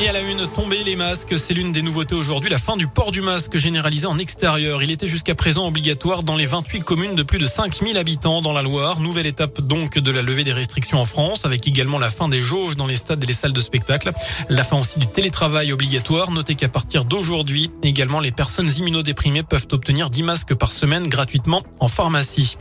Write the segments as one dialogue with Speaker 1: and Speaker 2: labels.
Speaker 1: Et à la une, tomber les masques, c'est l'une des nouveautés aujourd'hui, la fin du port du masque généralisé en extérieur. Il était jusqu'à présent obligatoire dans les 28 communes de plus de 5000 habitants dans la Loire. Nouvelle étape donc de la levée des restrictions en France, avec également la fin des jauges dans les stades et les salles de spectacle. La fin aussi du télétravail obligatoire. Notez qu'à partir d'aujourd'hui, également les personnes immunodéprimées peuvent obtenir 10 masques par semaine gratuitement en pharmacie.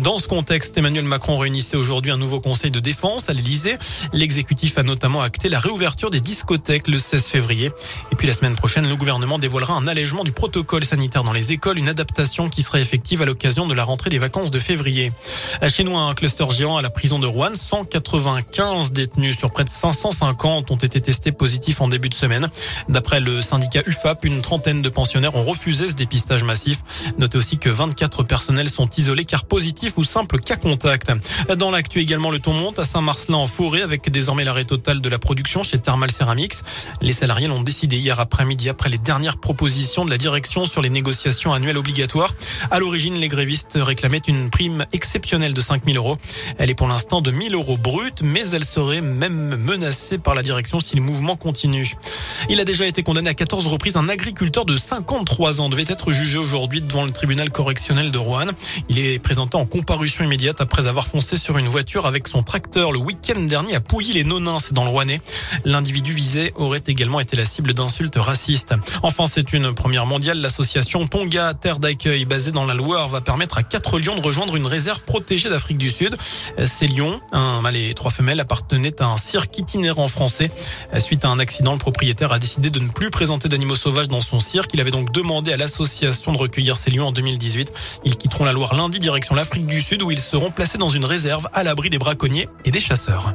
Speaker 1: Dans ce contexte, Emmanuel Macron réunissait aujourd'hui un nouveau conseil de défense à l'Elysée. L'exécutif a notamment acté la réouverture des discothèques le 16 février. Et puis la semaine prochaine, le gouvernement dévoilera un allègement du protocole sanitaire dans les écoles, une adaptation qui sera effective à l'occasion de la rentrée des vacances de février. Chez nous, un cluster géant à la prison de Rouen, 195 détenus sur près de 550 ont été testés positifs en début de semaine. D'après le syndicat UFAP, une trentaine de pensionnaires ont refusé ce dépistage massif. Notez aussi que 24 personnels sont isolés car positifs ou simples cas contact. Dans l'actu également, le ton monte à Saint-Marcelin en forêt avec désormais l'arrêt total de la production chez Thermal Ceramics. Les salariés l'ont décidé hier après-midi après les dernières propositions de la direction sur les négociations annuelles obligatoires. À l'origine, les grévistes réclamaient une prime exceptionnelle de 5 000 euros. Elle est pour l'instant de 1 000 euros brut, mais elle serait même menacée par la direction si le mouvement continue. Il a déjà été condamné à 14 reprises. Un agriculteur de 53 ans devait être jugé aujourd'hui devant le tribunal correctionnel de Rouen. Il est présenté en comparution immédiate après avoir foncé sur une voiture avec son tracteur le week-end dernier à Pouilly-les-Nonins, dans le Rouennais. L'individu aurait également été la cible d'insultes racistes. Enfin, c'est une première mondiale. L'association Tonga Terre d'accueil basée dans la Loire va permettre à quatre lions de rejoindre une réserve protégée d'Afrique du Sud. Ces lions, un mâle et trois femelles, appartenaient à un cirque itinérant français. Suite à un accident, le propriétaire a décidé de ne plus présenter d'animaux sauvages dans son cirque. Il avait donc demandé à l'association de recueillir ces lions en 2018. Ils quitteront la Loire lundi direction l'Afrique du Sud où ils seront placés dans une réserve à l'abri des braconniers et des chasseurs.